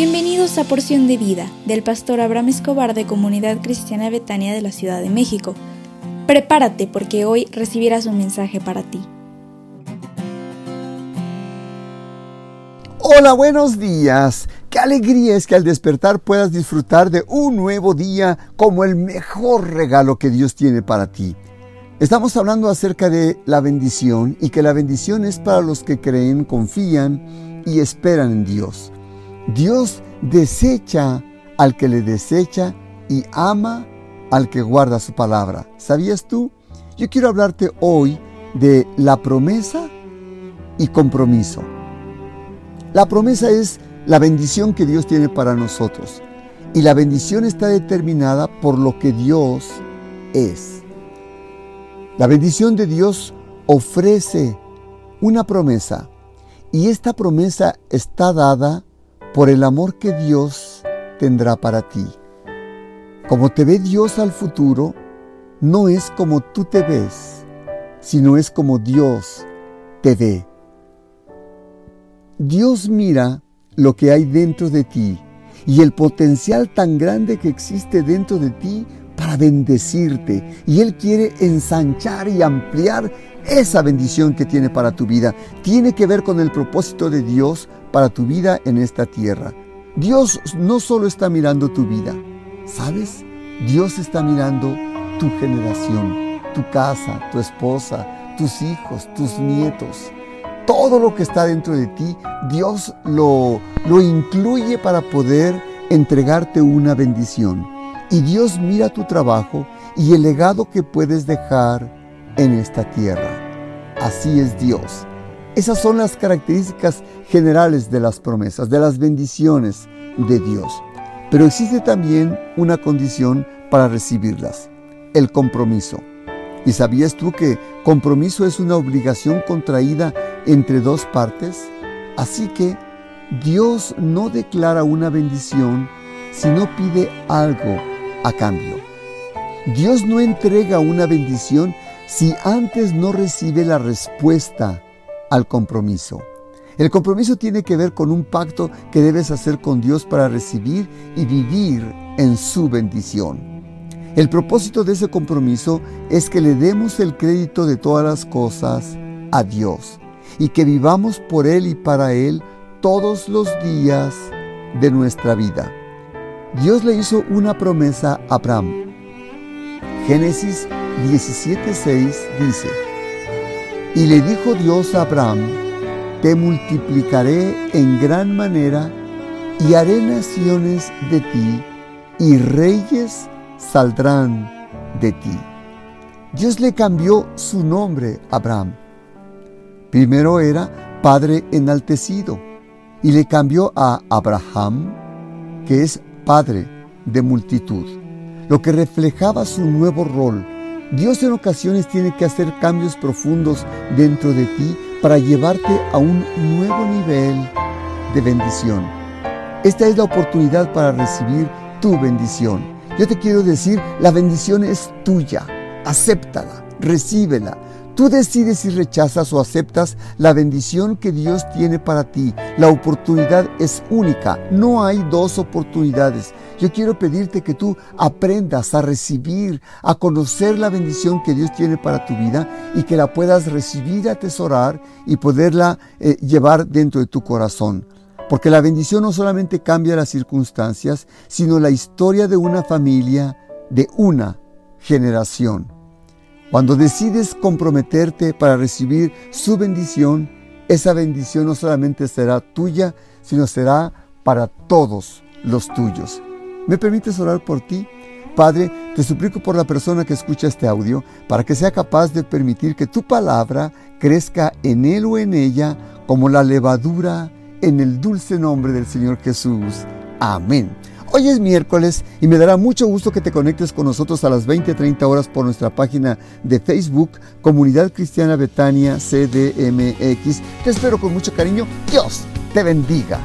Bienvenidos a Porción de Vida del pastor Abraham Escobar de Comunidad Cristiana Betania de la Ciudad de México. Prepárate porque hoy recibirás un mensaje para ti. Hola, buenos días. Qué alegría es que al despertar puedas disfrutar de un nuevo día como el mejor regalo que Dios tiene para ti. Estamos hablando acerca de la bendición y que la bendición es para los que creen, confían y esperan en Dios. Dios desecha al que le desecha y ama al que guarda su palabra. ¿Sabías tú? Yo quiero hablarte hoy de la promesa y compromiso. La promesa es la bendición que Dios tiene para nosotros. Y la bendición está determinada por lo que Dios es. La bendición de Dios ofrece una promesa y esta promesa está dada por el amor que Dios tendrá para ti. Como te ve Dios al futuro, no es como tú te ves, sino es como Dios te ve. Dios mira lo que hay dentro de ti y el potencial tan grande que existe dentro de ti para bendecirte. Y Él quiere ensanchar y ampliar esa bendición que tiene para tu vida. Tiene que ver con el propósito de Dios para tu vida en esta tierra. Dios no solo está mirando tu vida, ¿sabes? Dios está mirando tu generación, tu casa, tu esposa, tus hijos, tus nietos. Todo lo que está dentro de ti, Dios lo, lo incluye para poder entregarte una bendición. Y Dios mira tu trabajo y el legado que puedes dejar en esta tierra. Así es Dios. Esas son las características generales de las promesas, de las bendiciones de Dios. Pero existe también una condición para recibirlas, el compromiso. ¿Y sabías tú que compromiso es una obligación contraída entre dos partes? Así que Dios no declara una bendición si no pide algo a cambio. Dios no entrega una bendición si antes no recibe la respuesta al compromiso. El compromiso tiene que ver con un pacto que debes hacer con Dios para recibir y vivir en su bendición. El propósito de ese compromiso es que le demos el crédito de todas las cosas a Dios y que vivamos por Él y para Él todos los días de nuestra vida. Dios le hizo una promesa a Abraham. Génesis 17:6 dice, y le dijo Dios a Abraham, te multiplicaré en gran manera y haré naciones de ti y reyes saldrán de ti. Dios le cambió su nombre Abraham. Primero era Padre enaltecido y le cambió a Abraham, que es Padre de multitud, lo que reflejaba su nuevo rol Dios en ocasiones tiene que hacer cambios profundos dentro de ti para llevarte a un nuevo nivel de bendición. Esta es la oportunidad para recibir tu bendición. Yo te quiero decir, la bendición es tuya. Acéptala, recíbela. Tú decides si rechazas o aceptas la bendición que Dios tiene para ti. La oportunidad es única, no hay dos oportunidades. Yo quiero pedirte que tú aprendas a recibir, a conocer la bendición que Dios tiene para tu vida y que la puedas recibir, atesorar y poderla eh, llevar dentro de tu corazón. Porque la bendición no solamente cambia las circunstancias, sino la historia de una familia, de una generación. Cuando decides comprometerte para recibir su bendición, esa bendición no solamente será tuya, sino será para todos los tuyos. ¿Me permites orar por ti? Padre, te suplico por la persona que escucha este audio, para que sea capaz de permitir que tu palabra crezca en él o en ella como la levadura en el dulce nombre del Señor Jesús. Amén. Hoy es miércoles y me dará mucho gusto que te conectes con nosotros a las 20:30 horas por nuestra página de Facebook, Comunidad Cristiana Betania CDMX. Te espero con mucho cariño. Dios te bendiga.